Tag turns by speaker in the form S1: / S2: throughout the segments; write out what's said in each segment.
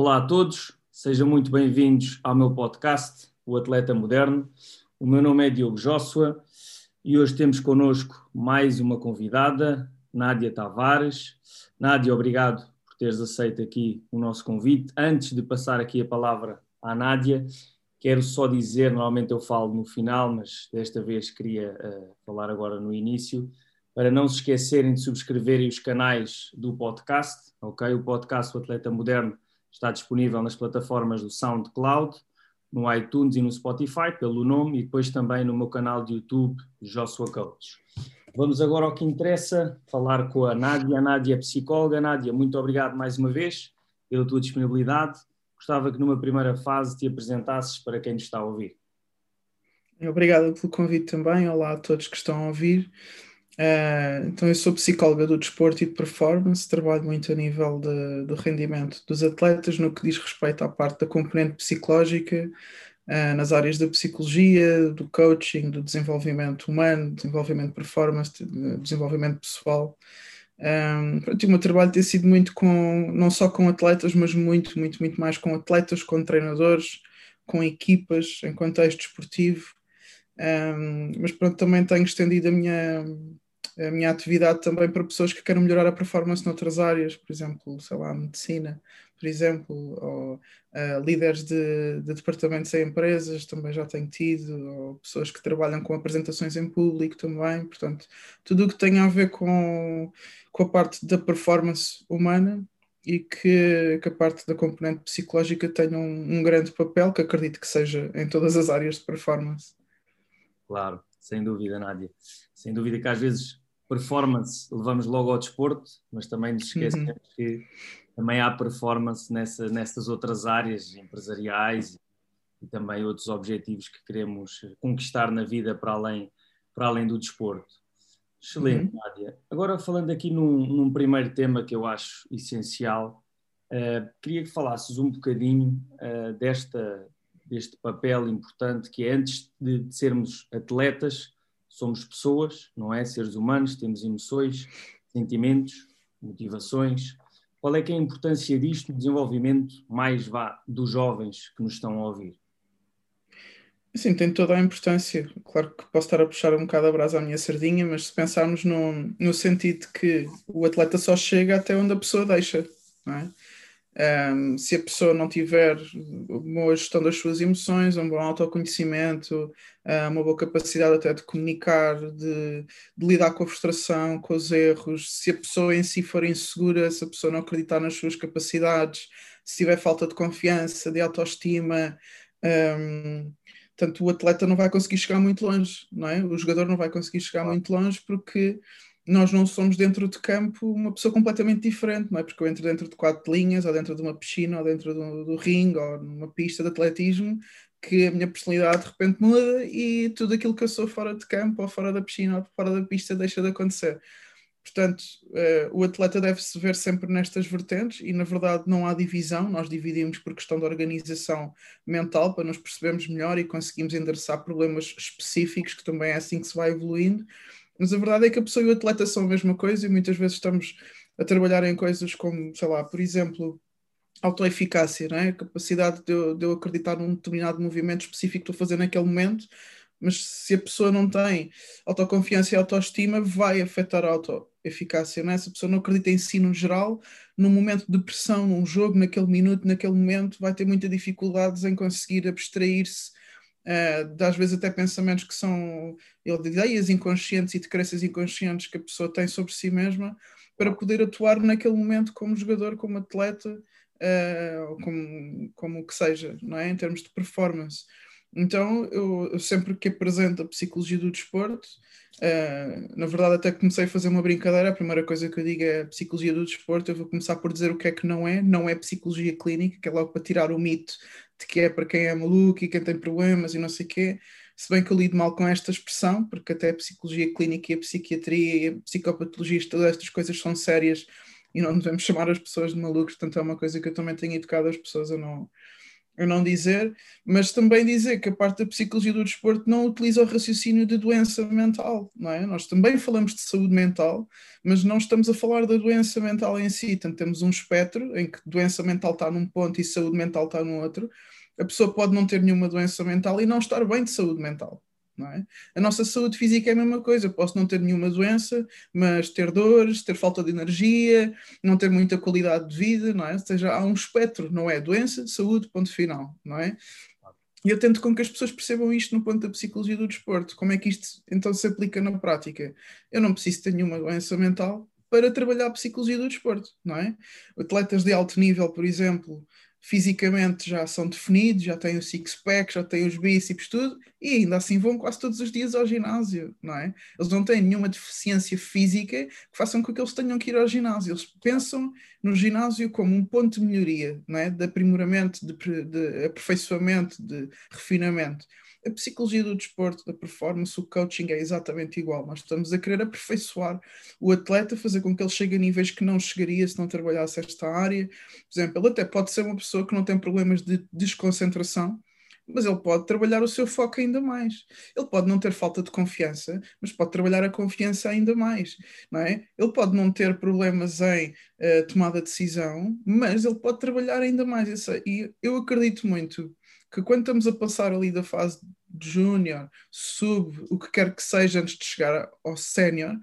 S1: Olá a todos, sejam muito bem-vindos ao meu podcast, O Atleta Moderno. O meu nome é Diogo Joshua e hoje temos connosco mais uma convidada, Nádia Tavares. Nádia, obrigado por teres aceito aqui o nosso convite. Antes de passar aqui a palavra à Nádia, quero só dizer, normalmente eu falo no final, mas desta vez queria uh, falar agora no início, para não se esquecerem de subscreverem os canais do podcast, ok? O podcast O Atleta Moderno está disponível nas plataformas do SoundCloud, no iTunes e no Spotify, pelo nome, e depois também no meu canal de YouTube, Joshua Coach. Vamos agora ao que interessa, falar com a Nádia. A Nádia é psicóloga. Nádia, muito obrigado mais uma vez pela tua disponibilidade. Gostava que numa primeira fase te apresentasses para quem nos está a ouvir.
S2: Obrigada pelo convite também. Olá a todos que estão a ouvir. Uh, então, eu sou psicóloga do desporto e de performance, trabalho muito a nível de, do rendimento dos atletas no que diz respeito à parte da componente psicológica, uh, nas áreas da psicologia, do coaching, do desenvolvimento humano, desenvolvimento de performance, de desenvolvimento pessoal. Um, pronto, o meu trabalho tem sido muito com, não só com atletas, mas muito, muito, muito mais com atletas, com treinadores, com equipas, em contexto esportivo. Um, mas pronto, também tenho estendido a minha, a minha atividade também para pessoas que querem melhorar a performance noutras áreas, por exemplo, sei lá, medicina, por exemplo, ou uh, líderes de, de, departamentos em empresas também já tenho tido, ou pessoas que trabalham com apresentações em público também, portanto, tudo o que tem a ver com, com a parte da performance humana e que, que a parte da componente psicológica tenha um, um grande papel, que acredito que seja em todas as áreas de performance.
S1: Claro, sem dúvida, Nádia. Sem dúvida que às vezes performance levamos logo ao desporto, mas também nos esquecemos uhum. que também há performance nessa, nessas outras áreas empresariais e, e, também outros objetivos que queremos conquistar na vida para além, para além do desporto. Excelente, uhum. Nádia. Agora, falando aqui num, num, primeiro tema que eu acho essencial, uh, queria que falasses um bocadinho uh, desta, deste papel importante que é antes de, de sermos atletas, somos pessoas, não é? Seres humanos, temos emoções, sentimentos, motivações. Qual é que é a importância disto no desenvolvimento mais vá dos jovens que nos estão a ouvir?
S2: Sim, tem toda a importância. Claro que posso estar a puxar um bocado a brasa à minha sardinha, mas se pensarmos no, no sentido que o atleta só chega até onde a pessoa deixa, não é? Um, se a pessoa não tiver uma boa gestão das suas emoções, um bom autoconhecimento, uma boa capacidade até de comunicar, de, de, lidar com a frustração, com os erros, se a pessoa em si for insegura, se a pessoa não acreditar nas suas capacidades, se tiver falta de confiança, de autoestima, um, tanto o atleta não vai conseguir chegar muito longe, não é? O jogador não vai conseguir chegar muito longe porque nós não somos dentro de campo uma pessoa completamente diferente, não é? Porque eu entro dentro de quatro linhas, ou dentro de uma piscina, ou dentro do, do ringue, ou numa pista de atletismo, que a minha personalidade de repente muda e tudo aquilo que eu sou fora de campo, ou fora da piscina, ou fora da pista, deixa de acontecer. Portanto, uh, o atleta deve se ver sempre nestas vertentes e, na verdade, não há divisão, nós dividimos por questão de organização mental para nos percebermos melhor e conseguimos endereçar problemas específicos, que também é assim que se vai evoluindo mas a verdade é que a pessoa e o atleta são a mesma coisa e muitas vezes estamos a trabalhar em coisas como, sei lá, por exemplo, autoeficácia, é? a capacidade de eu, de eu acreditar num determinado movimento específico que estou a fazer naquele momento, mas se a pessoa não tem autoconfiança e autoestima, vai afetar a autoeficácia, não é? Se a pessoa não acredita em si no geral, num momento de pressão, num jogo, naquele minuto, naquele momento, vai ter muitas dificuldades em conseguir abstrair-se uh, às vezes até pensamentos que são ele, de ideias inconscientes e de crenças inconscientes que a pessoa tem sobre si mesma para poder atuar naquele momento como jogador, como atleta, uh, como, como que seja, não é? em termos de performance. Então, eu, eu, sempre que apresento a psicologia do desporto, uh, na verdade, até comecei a fazer uma brincadeira. A primeira coisa que eu digo é psicologia do desporto. Eu vou começar por dizer o que é que não é. Não é psicologia clínica, que é logo para tirar o mito de que é para quem é maluco e quem tem problemas e não sei o quê. Se bem que eu lido mal com esta expressão, porque até a psicologia clínica e a psiquiatria e a psicopatologia, todas estas coisas são sérias e não devemos chamar as pessoas de malucos, portanto é uma coisa que eu também tenho educado as pessoas a não, eu não dizer, mas também dizer que a parte da psicologia do desporto não utiliza o raciocínio de doença mental, não é? Nós também falamos de saúde mental, mas não estamos a falar da doença mental em si. Temos um espectro em que doença mental está num ponto e saúde mental está no outro. A pessoa pode não ter nenhuma doença mental e não estar bem de saúde mental. É? A nossa saúde física é a mesma coisa. Posso não ter nenhuma doença, mas ter dores, ter falta de energia, não ter muita qualidade de vida, não é? Ou seja, há um espectro, não é? Doença, saúde, ponto final, não é? E eu tento com que as pessoas percebam isto no ponto da psicologia do desporto. Como é que isto então se aplica na prática? Eu não preciso ter nenhuma doença mental para trabalhar a psicologia do desporto, não é? Atletas de alto nível, por exemplo, fisicamente já são definidos, já têm o six-pack, já têm os bíceps, tudo, e ainda assim vão quase todos os dias ao ginásio, não é? Eles não têm nenhuma deficiência física que façam com que eles tenham que ir ao ginásio. Eles pensam no ginásio como um ponto de melhoria, não é? De aprimoramento, de, de aperfeiçoamento, de refinamento. A psicologia do desporto, da performance, o coaching é exatamente igual. Nós estamos a querer aperfeiçoar o atleta, fazer com que ele chegue a níveis que não chegaria se não trabalhasse esta área. Por exemplo, ele até pode ser uma pessoa que não tem problemas de desconcentração, mas ele pode trabalhar o seu foco ainda mais. Ele pode não ter falta de confiança, mas pode trabalhar a confiança ainda mais, não é? Ele pode não ter problemas em uh, tomada de decisão, mas ele pode trabalhar ainda mais. E eu acredito muito que quando estamos a passar ali da fase júnior, sub, o que quer que seja antes de chegar ao sénior,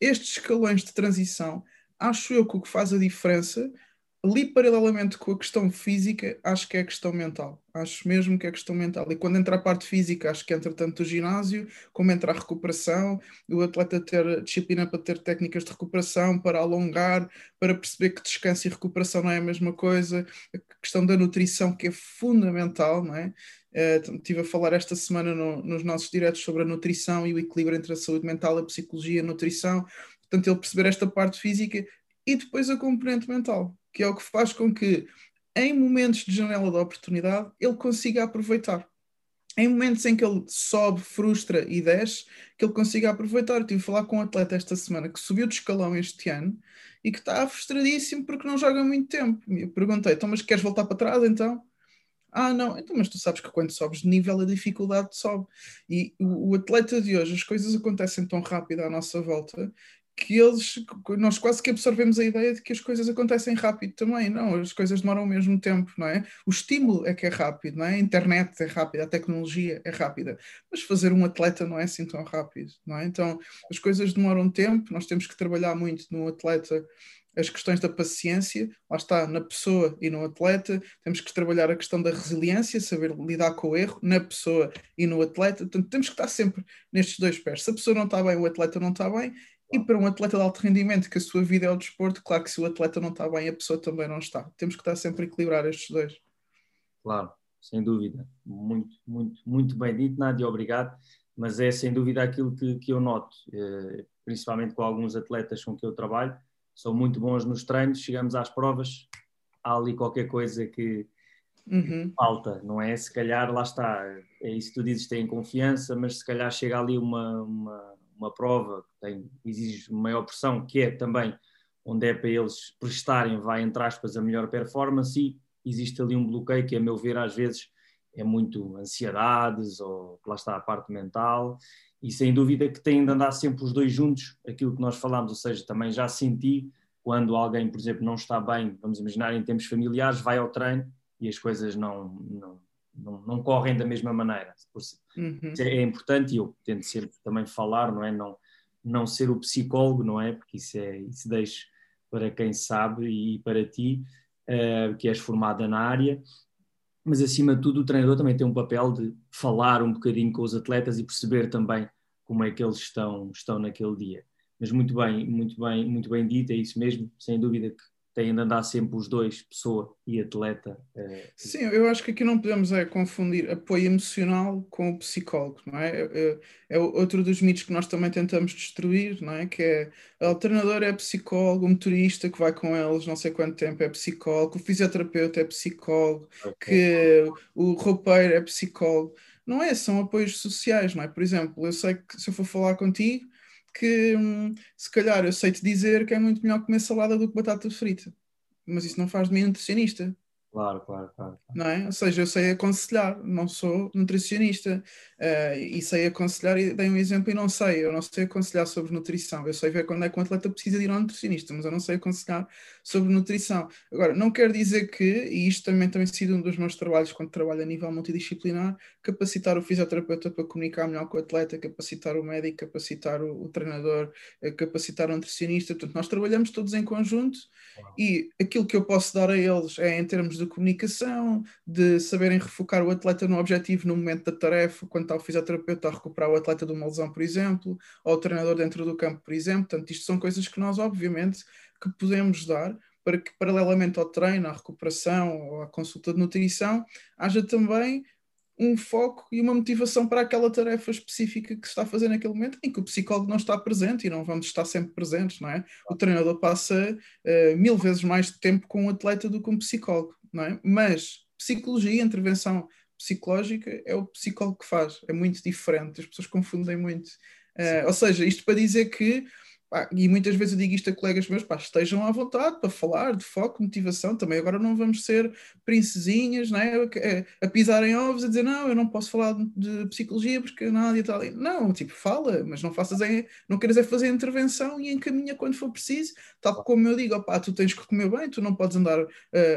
S2: estes escalões de transição, acho eu que o que faz a diferença ali paralelamente com a questão física, acho que é a questão mental. Acho mesmo que é a questão mental. E quando entra a parte física, acho que entra tanto o ginásio, como entra a recuperação, o atleta ter disciplina para ter técnicas de recuperação, para alongar, para perceber que descanso e recuperação não é a mesma coisa, a questão da nutrição, que é fundamental, não é? Estive a falar esta semana no, nos nossos diretos sobre a nutrição e o equilíbrio entre a saúde mental, a psicologia e a nutrição. Portanto, ele perceber esta parte física e depois a componente mental que é o que faz com que, em momentos de janela de oportunidade, ele consiga aproveitar. Em momentos em que ele sobe, frustra e desce, que ele consiga aproveitar. Eu tive a falar com um atleta esta semana que subiu de escalão este ano e que está frustradíssimo porque não joga muito tempo. Eu perguntei, então, mas queres voltar para trás então? Ah, não, então, mas tu sabes que quando sobes de nível a dificuldade sobe. E o, o atleta de hoje, as coisas acontecem tão rápido à nossa volta que eles, nós quase que absorvemos a ideia de que as coisas acontecem rápido também, não, as coisas demoram o mesmo tempo, não é? O estímulo é que é rápido, não é? A internet é rápida, a tecnologia é rápida, mas fazer um atleta não é assim tão rápido, não é? Então, as coisas demoram tempo, nós temos que trabalhar muito no atleta as questões da paciência, lá está, na pessoa e no atleta, temos que trabalhar a questão da resiliência, saber lidar com o erro na pessoa e no atleta, portanto, temos que estar sempre nestes dois pés. Se a pessoa não está bem, o atleta não está bem, e para um atleta de alto rendimento, que a sua vida é o desporto, claro que se o atleta não está bem, a pessoa também não está. Temos que estar sempre a equilibrar estes dois.
S1: Claro, sem dúvida. Muito, muito, muito bem dito, Nádia, obrigado. Mas é sem dúvida aquilo que, que eu noto, eh, principalmente com alguns atletas com que eu trabalho, são muito bons nos treinos, chegamos às provas, há ali qualquer coisa que, Uhum. falta, não é? Se calhar, lá está, é isso que tu dizes, têm confiança, mas se calhar chega ali uma, uma, uma prova que tem, exige maior pressão, que é também onde é para eles prestarem, vai entre aspas, a melhor performance e existe ali um bloqueio que, a meu ver, às vezes é muito ansiedades ou lá está a parte mental e sem dúvida que tem de andar sempre os dois juntos, aquilo que nós falamos, ou seja, também já senti quando alguém, por exemplo, não está bem, vamos imaginar em termos familiares, vai ao treino e as coisas não, não, não, não correm da mesma maneira. Uhum. É importante e eu tento sempre também falar, não é? Não, não ser o psicólogo, não é? Porque isso, é, isso deixa para quem sabe e para ti, uh, que és formada na área. Mas acima de tudo, o treinador também tem um papel de falar um bocadinho com os atletas e perceber também como é que eles estão, estão naquele dia. Mas muito bem, muito bem, muito bem dito, é isso mesmo, sem dúvida que têm de andar sempre os dois, pessoa e atleta.
S2: É... Sim, eu acho que aqui não podemos é, confundir apoio emocional com o psicólogo, não é? é? É, é outro dos mitos que nós também tentamos destruir, não é? Que é o treinador é psicólogo, o motorista que vai com eles não sei quanto tempo é psicólogo, o fisioterapeuta é psicólogo, okay. que o roupeiro é psicólogo. Não é, são apoios sociais, não é? Por exemplo, eu sei que se eu for falar contigo, que hum, se calhar eu sei te dizer que é muito melhor comer salada do que batata frita. Mas isso não faz de mim nutricionista.
S1: Claro, claro, claro.
S2: Não é? Ou seja, eu sei aconselhar, não sou nutricionista uh, e sei aconselhar, e dei um exemplo e não sei, eu não sei aconselhar sobre nutrição, eu sei ver quando é que um atleta precisa de ir ao nutricionista, mas eu não sei aconselhar sobre nutrição. Agora, não quer dizer que, e isto também tem sido um dos meus trabalhos quando trabalho a nível multidisciplinar, capacitar o fisioterapeuta para comunicar melhor com o atleta, capacitar o médico, capacitar o, o treinador, eh, capacitar o nutricionista, portanto, nós trabalhamos todos em conjunto e aquilo que eu posso dar a eles é em termos de comunicação, de saberem refocar o atleta no objetivo no momento da tarefa, quando está o fisioterapeuta a recuperar o atleta de uma lesão, por exemplo, ou o treinador dentro do campo, por exemplo. Portanto, isto são coisas que nós, obviamente, que podemos dar para que, paralelamente ao treino, à recuperação ou à consulta de nutrição, haja também um foco e uma motivação para aquela tarefa específica que se está a fazer naquele momento, em que o psicólogo não está presente e não vamos estar sempre presentes, não é? O treinador passa uh, mil vezes mais tempo com o um atleta do que um psicólogo, não é? Mas psicologia, intervenção psicológica, é o psicólogo que faz, é muito diferente, as pessoas confundem muito. Uh, ou seja, isto para dizer que Pá, e muitas vezes eu digo isto a colegas meus, pá, estejam à vontade para falar de foco, motivação, também agora não vamos ser princesinhas, né? a, a pisar em ovos, a dizer não, eu não posso falar de psicologia porque nada e tal. Não, tipo, fala, mas não faças, é, não queres é fazer intervenção e encaminha quando for preciso, tal como eu digo, opá, tu tens que comer bem, tu não podes andar uh,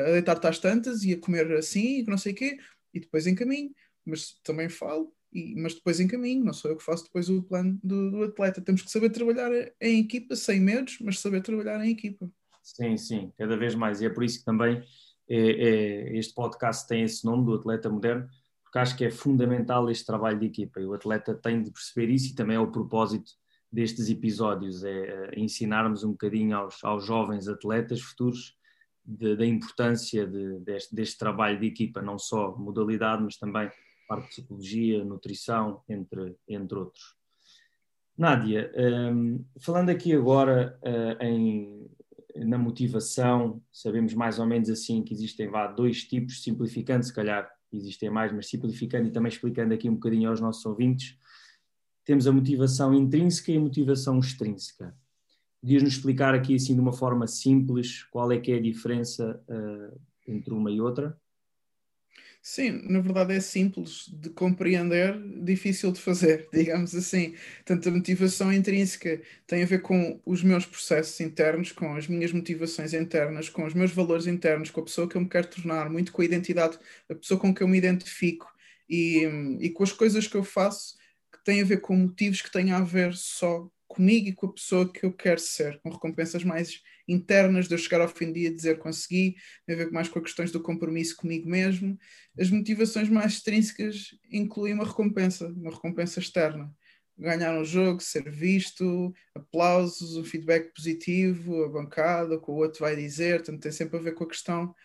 S2: a deitar-te às tantas e a comer assim, e não sei o quê, e depois encaminho, mas também falo e, mas depois encaminho, não sou eu que faço depois o plano do, do, atleta. Temos que saber trabalhar em equipa, sem medos, mas saber trabalhar em equipa.
S1: Sim, sim, cada vez mais. E é por isso que também é, é, este podcast tem esse nome, do Atleta Moderno, porque acho que é fundamental este trabalho de equipa e o atleta tem de perceber isso e também é o propósito destes episódios, é, é ensinarmos um bocadinho aos, aos jovens atletas futuros de, da importância de, deste, deste trabalho de equipa, não só modalidade, mas também parte de psicologia, nutrição, entre, entre outros. Nádia, um, falando aqui agora uh, em, na motivação, sabemos mais ou menos assim que existem vá, dois tipos, simplificando, se calhar existem mais, mas simplificando e também explicando aqui um bocadinho aos nossos ouvintes, temos a motivação intrínseca e a motivação extrínseca. Podias-nos explicar aqui assim de uma forma simples qual é que é a diferença uh, entre uma e outra?
S2: Sim, na verdade é simples de compreender, difícil de fazer, digamos assim. Tanto a motivação intrínseca tem a ver com os meus processos internos, com as minhas motivações internas, com os meus valores internos, com a pessoa que eu me quero tornar, muito com a identidade, a pessoa com que eu me identifico e, e com as coisas que eu faço que têm a ver com motivos que têm a ver só comigo e com a pessoa que eu quero ser, com recompensas mais internas de eu chegar ao fim do dia e dizer consegui, tem a ver mais com as questões do compromisso comigo mesmo. As motivações mais extrínsecas incluem uma recompensa, uma recompensa externa. Ganhar um jogo, ser visto, aplausos, um feedback positivo, a bancada, o que o outro vai dizer, portanto, tem sempre a ver com a questão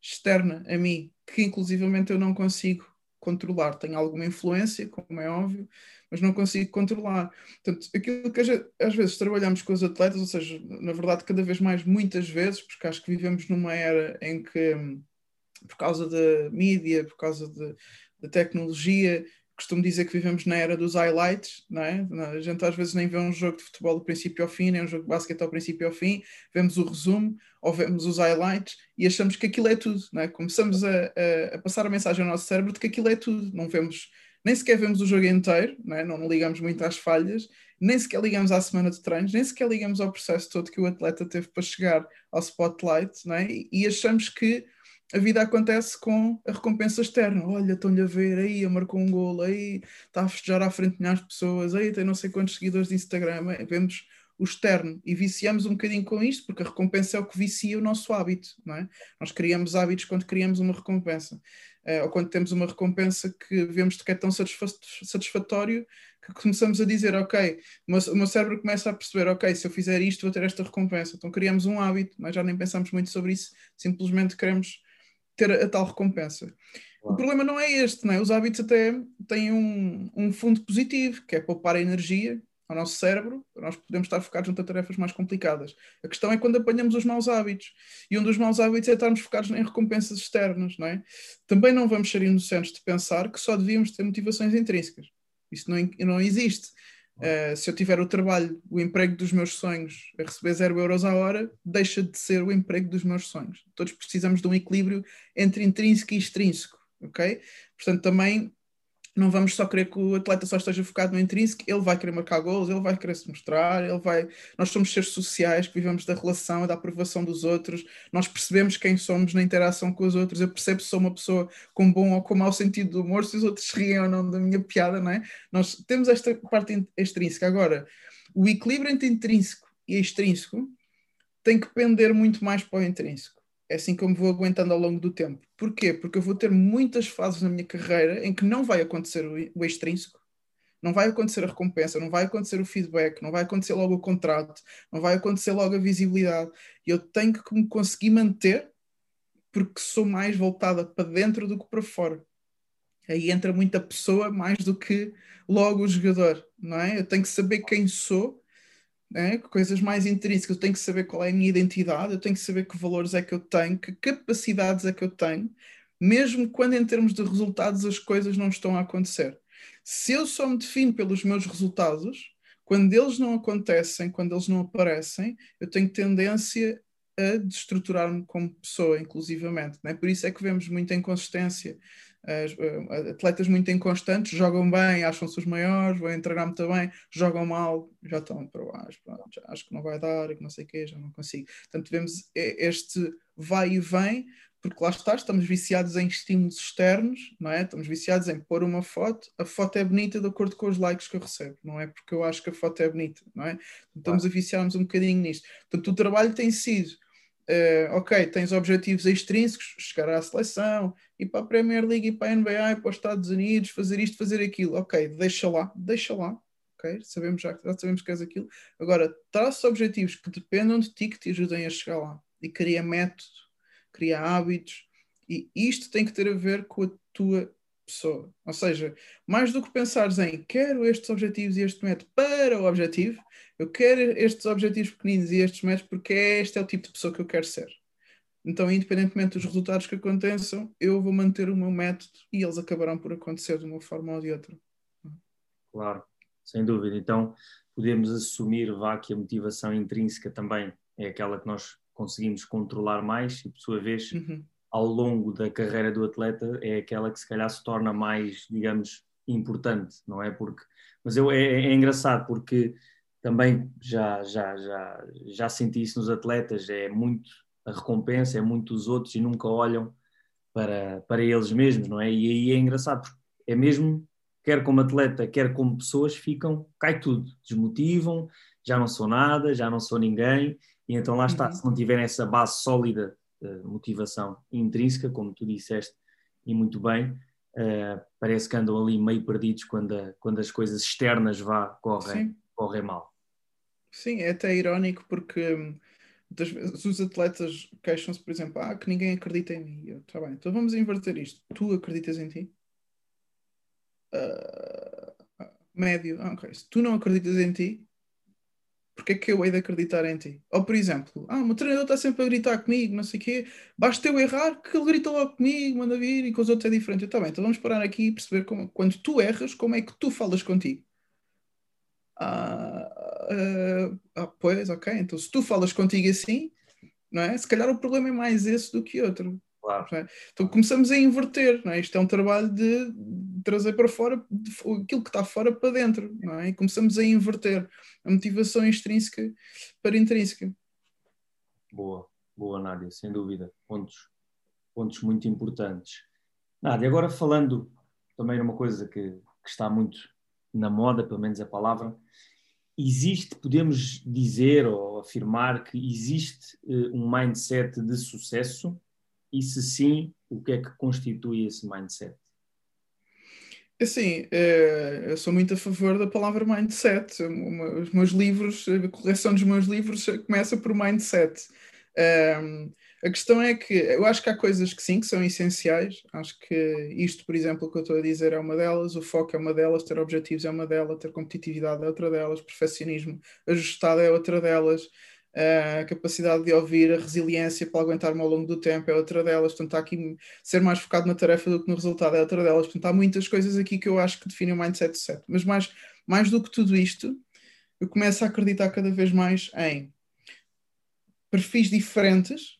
S2: externa a mim, que inclusivamente eu não consigo controlar. Tenho alguma influência, como é óbvio, mas não consigo controlar. Portanto, aquilo que às vezes trabalhamos com os atletas, ou seja, na verdade, cada vez mais, muitas vezes, porque acho que vivemos numa era em que, por causa da mídia, por causa da tecnologia, costumo dizer que vivemos na era dos highlights, não é? A gente às vezes nem vê um jogo de futebol do princípio ao fim, nem um jogo de basquete ao princípio ao fim, vemos o resumo ou vemos os highlights e achamos que aquilo é tudo, não é? Começamos a, a, a passar a mensagem ao nosso cérebro de que aquilo é tudo, não vemos nem sequer vemos o jogo inteiro, não, é? não ligamos muito às falhas, nem sequer ligamos à semana de treinos, nem sequer ligamos ao processo todo que o atleta teve para chegar ao spotlight, é? e achamos que a vida acontece com a recompensa externa. Olha, estão-lhe a ver, aí marcou um golo, aí está a festejar à frente de milhares de pessoas, aí tem não sei quantos seguidores de Instagram. É? Vemos o externo e viciamos um bocadinho com isto, porque a recompensa é o que vicia o nosso hábito, não é? Nós criamos hábitos quando criamos uma recompensa uh, ou quando temos uma recompensa que vemos que é tão satisfatório que começamos a dizer, ok, o meu cérebro começa a perceber, ok, se eu fizer isto vou ter esta recompensa. Então criamos um hábito, mas já nem pensamos muito sobre isso, simplesmente queremos ter a, a tal recompensa. O problema não é este, não é? os hábitos até têm um, um fundo positivo, que é poupar energia, ao nosso cérebro, nós podemos estar focados em tarefas mais complicadas. A questão é quando apanhamos os maus hábitos. E um dos maus hábitos é estarmos focados em recompensas externas, não é? Também não vamos ser inocentes de pensar que só devíamos ter motivações intrínsecas. Isso não, não existe. Uh, se eu tiver o trabalho, o emprego dos meus sonhos a receber 0 euros a hora, deixa de ser o emprego dos meus sonhos. Todos precisamos de um equilíbrio entre intrínseco e extrínseco, ok? Portanto, também não vamos só querer que o atleta só esteja focado no intrínseco, ele vai querer marcar gols, ele vai querer se mostrar, ele vai. Nós somos seres sociais que vivemos da relação e da aprovação dos outros, nós percebemos quem somos na interação com os outros. Eu percebo se sou uma pessoa com bom ou com mau sentido do humor, se os outros riem ou não da minha piada, não é? Nós temos esta parte extrínseca. Agora, o equilíbrio entre intrínseco e extrínseco tem que pender muito mais para o intrínseco é assim que eu me vou aguentando ao longo do tempo. Porquê? Porque eu vou ter muitas fases na minha carreira em que não vai acontecer o, extrínseco, não vai acontecer a recompensa, não vai acontecer o feedback, não vai acontecer logo o contrato, não vai acontecer logo a visibilidade. Eu tenho que me conseguir manter porque sou mais voltada para dentro do que para fora. Aí entra muita pessoa mais do que logo o jogador, não é? Eu tenho que saber quem sou né? coisas mais intrínsecas. Eu tenho que saber qual é a minha identidade, eu tenho que saber que valores é que eu tenho, que capacidades é que eu tenho, mesmo quando em termos de resultados as coisas não estão a acontecer. Se eu só me defino pelos meus resultados, quando eles não acontecem, quando eles não aparecem, eu tenho tendência a destruturar-me como pessoa, inclusivamente. Né? Por isso é que vemos muita inconsistência atletas muito inconstantes, jogam bem, acham-se os maiores, vão treinar muito bem, jogam mal, já estão para baixo, pronto, já acho que não vai dar, que não sei o quê, já não consigo. Portanto, vemos este vai e vem, porque lá está, estamos viciados em estímulos externos, não é? Estamos viciados em pôr uma foto, a foto é bonita de acordo com os likes que eu recebo, não é porque eu acho que a foto é bonita, não é? Estamos a viciar-nos um bocadinho nisto. Portanto, o trabalho tem sido Uh, ok, tens objetivos extrínsecos, chegar à seleção, ir para a Premier League, ir para a NBA, ir para os Estados Unidos, fazer isto, fazer aquilo. Ok, deixa lá, deixa lá. Ok, sabemos já, já sabemos que és aquilo. Agora, traça objetivos que dependam de ti, que te ajudem a chegar lá. E cria método, cria hábitos. E isto tem que ter a ver com a tua pessoa. Ou seja, mais do que pensares em quero estes objetivos e este método para o objetivo, eu quero estes objetivos pequeninos e estes métodos porque este é o tipo de pessoa que eu quero ser. Então, independentemente dos resultados que aconteçam, eu vou manter o meu método e eles acabarão por acontecer de uma forma ou de outra.
S1: Claro, sem dúvida. Então, podemos assumir vá, que a motivação intrínseca também é aquela que nós conseguimos controlar mais e, por sua vez, uhum ao longo da carreira do atleta é aquela que se calhar se torna mais, digamos, importante, não é? Porque, mas eu, é, é engraçado porque também já, já, já, já senti isso nos atletas, é muito a recompensa, é muito os outros e nunca olham para, para eles mesmos, não é? E aí é engraçado, porque é mesmo, quer como atleta, quer como pessoas, ficam, cai tudo, desmotivam, já não sou nada, já não sou ninguém, e então lá está, uhum. se não tiverem essa base sólida motivação intrínseca, como tu disseste, e muito bem. Uh, parece que andam ali meio perdidos quando, a, quando as coisas externas vá, correm, correm mal.
S2: Sim, é até irónico porque muitas vezes os atletas queixam-se, por exemplo, ah, que ninguém acredita em mim. Eu, tá bem, então vamos inverter isto. Tu acreditas em ti? Uh, médio, ah, ok. Se tu não acreditas em ti, porque é que eu hei de acreditar em ti? Ou, por exemplo, ah, o meu treinador está sempre a gritar comigo, não sei o quê, basta eu errar que ele grita logo comigo, manda vir e com os outros é diferente. Eu, tá bem, então vamos parar aqui e perceber como, quando tu erras, como é que tu falas contigo. Ah, uh, ah, pois, ok, então se tu falas contigo assim, não é? Se calhar o problema é mais esse do que outro. Claro. É? Então começamos a inverter, não é? Isto é um trabalho de trazer para fora aquilo que está fora para dentro, não é? E começamos a inverter a motivação extrínseca para intrínseca.
S1: Boa, boa, Nádia, sem dúvida. Pontos, pontos muito importantes. Nádia, agora falando também numa coisa que, que está muito na moda, pelo menos a palavra, existe, podemos dizer ou afirmar que existe uh, um mindset de sucesso e se sim, o que é que constitui esse mindset?
S2: Assim, é, eu sou muito a favor da palavra mindset. Os meus livros, a coleção dos meus livros começa por mindset. A questão é que eu acho que há coisas que sim, que são essenciais. Acho que isto, por exemplo, que eu estou a dizer é uma delas, o foco é uma delas, ter objetivos é uma delas, ter competitividade é outra delas, perfeccionismo ajustado é outra delas a capacidade de ouvir, a resiliência para aguentar-me ao longo do tempo é outra delas. Portanto, está aqui ser mais focado na tarefa do que no resultado é outra delas. Portanto, há muitas coisas aqui que eu acho que definem o mindset certo. Mas mais, mais do que tudo isto, eu começo a acreditar cada vez mais em perfis diferentes,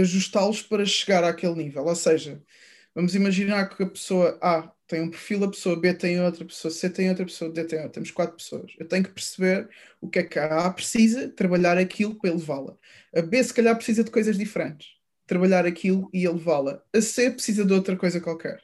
S2: ajustá-los para chegar àquele nível. Ou seja, vamos imaginar que a pessoa A tem um perfil, a pessoa B tem outra, a pessoa C tem outra, a pessoa D tem outra. Temos quatro pessoas. Eu tenho que perceber o que é que a A precisa, trabalhar aquilo para elevá-la. A B, se calhar, precisa de coisas diferentes. Trabalhar aquilo e elevá-la. A C precisa de outra coisa qualquer.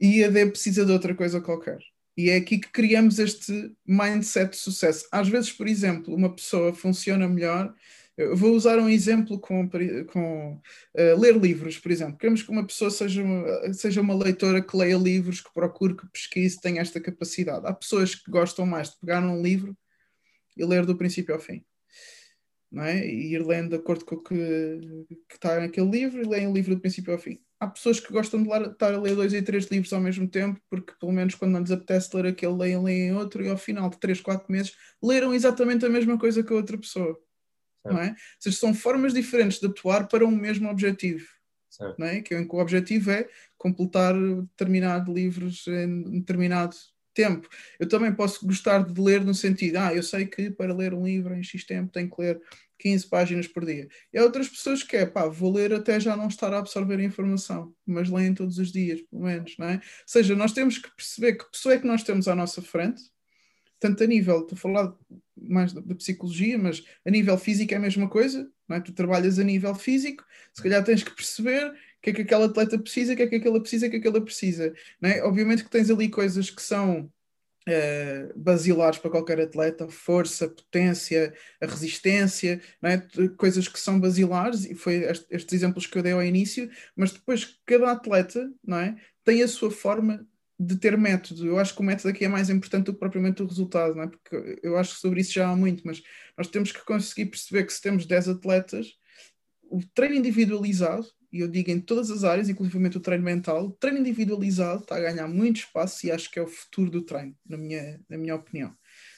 S2: E a D precisa de outra coisa qualquer. E é aqui que criamos este mindset de sucesso. Às vezes, por exemplo, uma pessoa funciona melhor. Eu vou usar um exemplo com, com uh, ler livros, por exemplo. Queremos que uma pessoa seja uma, seja uma leitora que leia livros, que procure, que pesquise, tenha esta capacidade. Há pessoas que gostam mais de pegar num livro e ler do princípio ao fim não é? E ir lendo de acordo com o que, que está naquele livro e leem o livro do princípio ao fim. Há pessoas que gostam de estar a ler dois e três livros ao mesmo tempo, porque pelo menos quando não lhes apetece ler aquele, leem, leem outro, e ao final de três, quatro meses leram exatamente a mesma coisa que a outra pessoa. Não é? Ou seja, são formas diferentes de atuar para um mesmo objetivo. Não é? Que o objetivo é completar determinado livros em determinado tempo. Eu também posso gostar de ler no sentido, ah, eu sei que para ler um livro em X tempo tenho que ler 15 páginas por dia. E há outras pessoas que é, pá, vou ler até já não estar a absorver a informação, mas leem todos os dias, pelo menos, não é? Ou seja, nós temos que perceber que pessoa é que nós temos à nossa frente, tanto a nível, estou a falar mais da, psicologia, mas a nível físico é a mesma coisa, não é? Tu trabalhas a nível físico, se calhar tens que perceber o que é que aquela atleta precisa, o que é que aquela precisa, o que é que ela precisa, não é? Obviamente que tens ali coisas que são Uh, basilares para qualquer atleta, força, potência, a resistência, é? coisas que são basilares, e foi estes exemplos que eu dei ao início, mas depois cada atleta não é? tem a sua forma de ter método. Eu acho que o método aqui é mais importante do que propriamente o resultado, não é? porque eu acho que sobre isso já há muito, mas nós temos que conseguir perceber que se temos 10 atletas, o treino individualizado e eu digo em todas as áreas, inclusive o treino mental, o treino individualizado está a ganhar muito espaço e acho que é o futuro do treino, na minha, na minha opinião.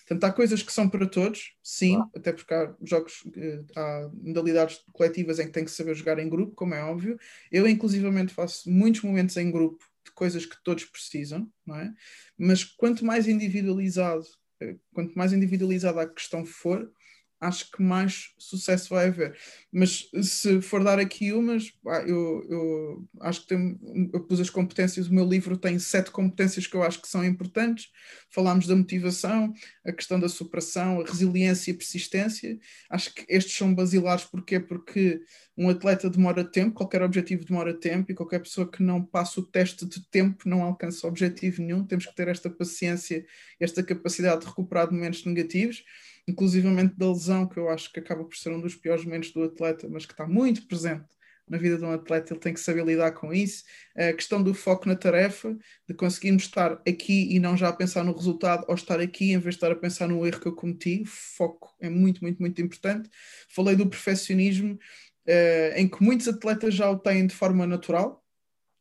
S2: Portanto, há coisas que são para todos, sim, ah. até porque há jogos, eh, há modalidades coletivas em que tem que saber jogar em grupo, como é óbvio. Eu, inclusivamente, faço muitos momentos em grupo de coisas que todos precisam, não é? Mas quanto mais individualizado, eh, quanto mais individualizada a questão for, acho que mais sucesso vai haver. Mas se for dar aqui umas, eu, eu acho que tem, eu pus as competências, o meu livro tem sete competências que eu acho que são importantes. Falámos da motivação, a questão da superação, a resiliência e a persistência. Acho que estes são basilares, porquê? Porque um atleta demora tempo, qualquer objetivo demora tempo, e qualquer pessoa que não passa o teste de tempo não alcança objetivo nenhum. Temos que ter esta paciência, esta capacidade de recuperar de momentos negativos inclusivamente da lesão, que eu acho que acaba por ser um dos piores momentos do atleta, mas que está muito presente na vida de um atleta, ele tem que saber lidar com isso. A questão do foco na tarefa, de conseguirmos estar aqui e não já pensar no resultado, ou estar aqui em vez de estar a pensar no erro que eu cometi. Foco é muito, muito, muito importante. Falei do perfeccionismo, eh, em que muitos atletas já o têm de forma natural,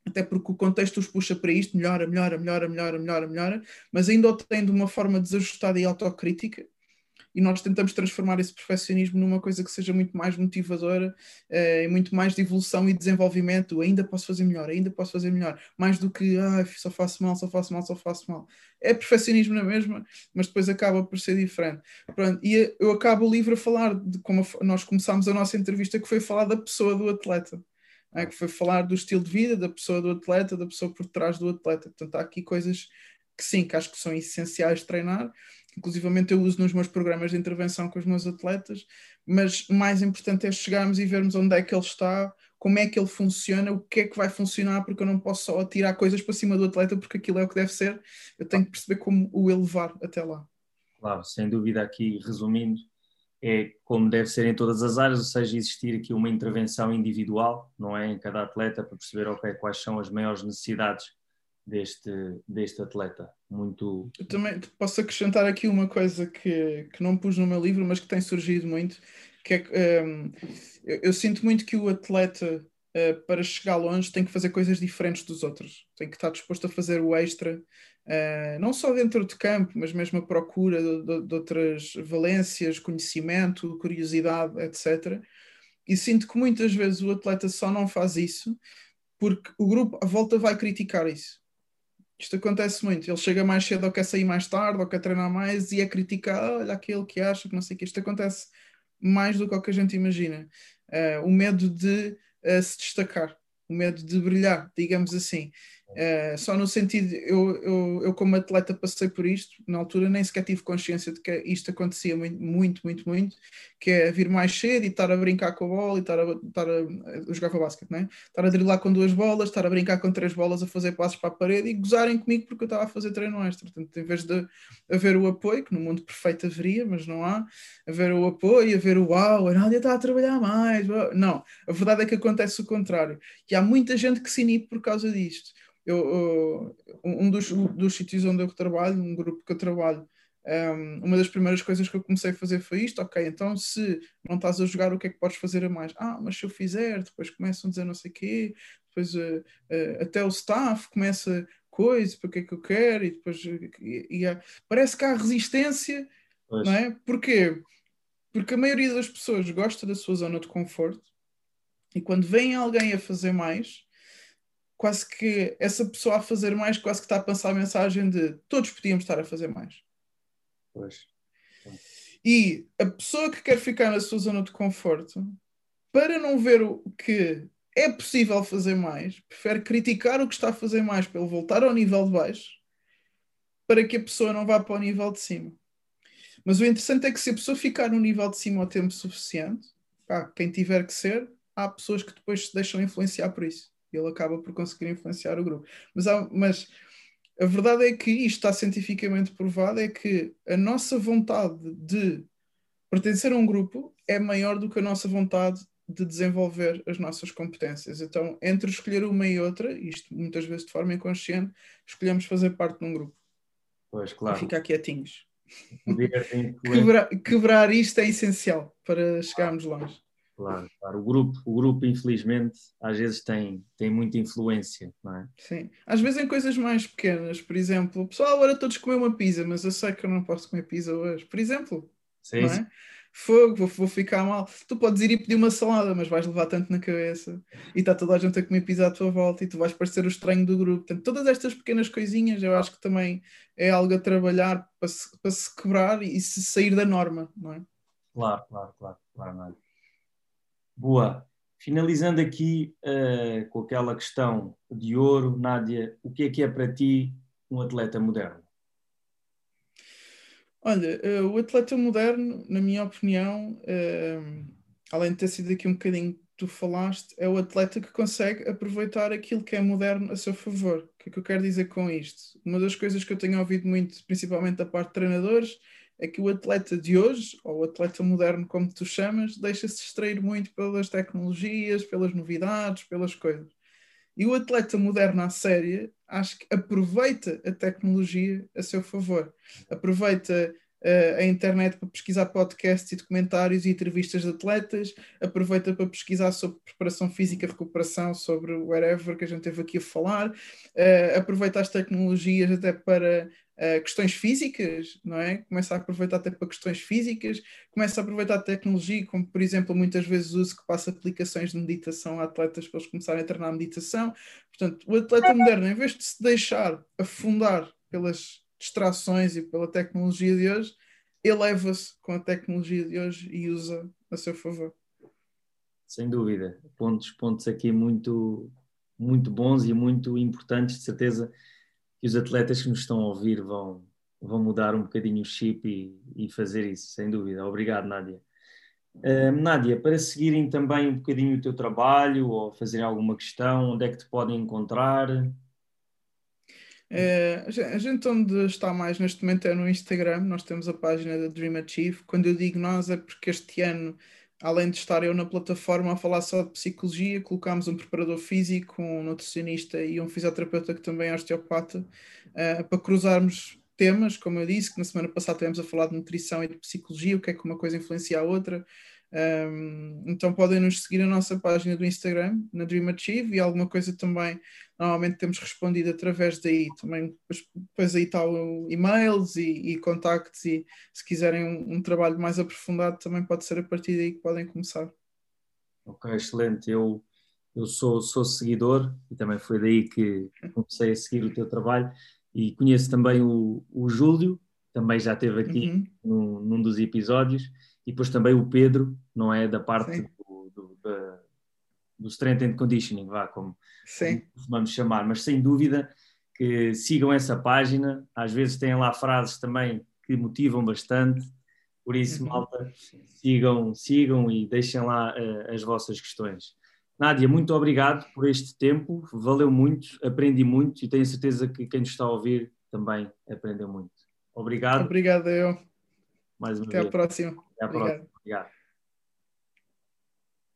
S2: até porque o contexto os puxa para isto, melhora, melhora, melhora, melhora, melhora, melhora, mas ainda o têm de uma forma desajustada e autocrítica, e nós tentamos transformar esse perfeccionismo numa coisa que seja muito mais motivadora uh, e muito mais de evolução e desenvolvimento. Ainda posso fazer melhor, ainda posso fazer melhor, mais do que ah, só faço mal, só faço mal, só faço mal. É perfeccionismo na mesma, mas depois acaba por ser diferente. Pronto, e eu acabo o livro a falar de como nós começámos a nossa entrevista, que foi falar da pessoa do atleta. É, que foi falar do estilo de vida, da pessoa do atleta, da pessoa por trás do atleta. Portanto, há aqui coisas que sim, que acho que são essenciais treinar inclusivamente eu uso nos meus programas de intervenção com os meus atletas, mas o mais importante é chegarmos e vermos onde é que ele está, como é que ele funciona, o que é que vai funcionar, porque eu não posso só tirar coisas para cima do atleta porque aquilo é o que deve ser, eu tenho que perceber como o elevar até lá.
S1: Claro, sem dúvida aqui, resumindo, é como deve ser em todas as áreas, ou seja, existir aqui uma intervenção individual, não é, em cada atleta, para perceber okay, quais são as maiores necessidades deste, deste atleta. Muito.
S2: Eu também posso acrescentar aqui uma coisa que, que não pus no meu livro, mas que tem surgido muito, que é um, eu, eu, sinto muito que o atleta, uh, para chegar longe, tem que fazer coisas diferentes dos outros. Tem que estar disposto a fazer o extra, uh, não só dentro de campo, mas mesmo a procura de, de, de outras valências, conhecimento, curiosidade, etc. E sinto que muitas vezes o atleta só não faz isso porque o grupo à volta vai criticar isso Isto acontece muito. Ele chega mais cedo ou quer sair mais tarde ou quer treinar mais e é criticar, olha aquele que acha que não sei o que. Isto acontece mais do que o que a gente imagina. Uh, o medo de uh, se destacar, o medo de brilhar, digamos assim. Uh, só no sentido, eu, eu, eu, como atleta passei por isto, na altura nem sequer tive consciência de que isto acontecia muito, muito, muito, muito que é vir mais cedo e estar a brincar com a bola e estar a, estar a, a jogar para basquete, né? estar a driblar com duas bolas, estar a brincar com três bolas, a fazer passos para a parede e gozarem comigo porque eu estava a fazer treino extra. Portanto, em vez de haver o apoio, que no mundo perfeito haveria, mas não há, haver o apoio, haver o uau, a Nádia está a trabalhar mais. Não, a verdade é que acontece o contrário. E há muita gente que se inibe por causa disto eu, um dos, dos sítios onde eu trabalho, um grupo que eu trabalho, um, uma das primeiras coisas que eu comecei a fazer foi isto, ok, então se não estás a jogar, o que é que podes fazer a mais? Ah, mas se eu fizer, depois começam a dizer não sei o quê, depois uh, uh, até o staff começa coisa, para que é que eu quero, e depois e, e há, parece que há resistência, pois. não é? Porquê? Porque a maioria das pessoas gosta da sua zona de conforto e quando vem alguém a fazer mais, quase que essa pessoa a fazer mais, quase que está a passar a mensagem de todos podíamos estar a fazer mais.
S1: Pois.
S2: E a pessoa que quer ficar na sua zona de conforto, para não ver o que é possível fazer mais, prefere criticar o que está a fazer mais para ele voltar ao nível de baixo, para que a pessoa não vá para o nível de cima. Mas o interessante é que se a pessoa ficar no nível de cima ao tempo suficiente, pá, quem tiver que ser, há pessoas que depois se deixam influenciar por isso ele acaba por conseguir influenciar o grupo. Mas, há, mas a verdade é que isto está cientificamente provado, é que a nossa vontade de pertencer a um grupo é maior do que a nossa vontade de desenvolver as nossas competências. Então, entre escolher uma e outra, isto muitas vezes de forma inconsciente, escolhemos fazer parte de um grupo.
S1: Pois, claro.
S2: E ficar quietinhos. quebrar, quebrar isto é essencial para chegarmos longe.
S1: Claro, claro. O grupo, o grupo, infelizmente, às vezes tem, tem muita influência, não é?
S2: Sim. Às vezes em coisas mais pequenas, por exemplo, pessoal, agora todos comer uma pizza, mas eu sei que eu não posso comer pizza hoje. Por exemplo, sim, não é? Fogo, vou, vou ficar mal. Tu podes ir e pedir uma salada, mas vais levar tanto na cabeça e está toda a gente a comer pizza à tua volta e tu vais parecer o estranho do grupo. Portanto, todas estas pequenas coisinhas eu acho que também é algo a trabalhar para se, para se quebrar e se sair da norma, não é?
S1: Claro, claro, claro, claro, não é? Boa. Finalizando aqui uh, com aquela questão de ouro, Nádia, o que é que é para ti um atleta moderno?
S2: Olha, uh, o atleta moderno, na minha opinião, uh, além de ter sido aqui um bocadinho que tu falaste, é o atleta que consegue aproveitar aquilo que é moderno a seu favor. O que é que eu quero dizer com isto? Uma das coisas que eu tenho ouvido muito, principalmente da parte de treinadores, é que o atleta de hoje, ou o atleta moderno, como tu chamas, deixa-se distrair muito pelas tecnologias, pelas novidades, pelas coisas. E o atleta moderno à séria, acho que aproveita a tecnologia a seu favor. Aproveita uh, a internet para pesquisar podcasts e documentários e entrevistas de atletas, aproveita para pesquisar sobre preparação física, recuperação, sobre whatever que a gente teve aqui a falar, uh, aproveita as tecnologias até para uh, questões físicas, não é? Começa a aproveitar até para questões físicas, começa a aproveitar a tecnologia, como por exemplo, muitas vezes uso que passa aplicações de meditação a atletas para eles começarem a treinar a meditação. Portanto, o atleta moderno, em vez de se deixar afundar pelas distrações e pela tecnologia de hoje, eleva-se com a tecnologia de hoje e usa a seu favor.
S1: Sem dúvida, pontos, pontos aqui muito, muito bons e muito importantes, de certeza que os atletas que nos estão a ouvir vão, vão mudar um bocadinho o chip e, e fazer isso, sem dúvida. Obrigado, Nádia. Uh, Nádia, para seguirem também um bocadinho o teu trabalho ou fazerem alguma questão, onde é que te podem encontrar?
S2: É, a gente onde está mais neste momento é no Instagram, nós temos a página da Dream Achieve. Quando eu digo nós é porque este ano, além de estar eu na plataforma a falar só de psicologia, colocámos um preparador físico, um nutricionista e um fisioterapeuta que também é osteopata, uh, para cruzarmos temas, como eu disse, que na semana passada tivemos a falar de nutrição e de psicologia, o que é que uma coisa influencia a outra. Um, então podem nos seguir na nossa página do Instagram, na Dream Achieve, e alguma coisa também normalmente temos respondido através daí. Também depois, depois aí está o e-mails e, e contactos, e se quiserem um, um, trabalho mais aprofundado, também pode ser a partir daí que podem começar.
S1: Ok, excelente. Eu eu sou, sou seguidor e também foi daí que comecei a seguir o teu trabalho e conheço também o, o Júlio, também já esteve aqui uhum. num, num, dos episódios, e depois também o Pedro, não é? Da parte do, do, da, do Strength and Conditioning, vá, como, como vamos chamar, mas sem dúvida que sigam essa página, às vezes têm lá frases também que motivam bastante, por isso, uhum. malta, sigam, sigam e deixem lá uh, as vossas questões. Nádia, muito obrigado por este tempo, valeu muito, aprendi muito e tenho certeza que quem nos está a ouvir também aprendeu muito. Obrigado.
S2: Obrigado, eu.
S1: Mais uma
S2: Até
S1: vez.
S2: à próxima.
S1: Até à próxima. Obrigado.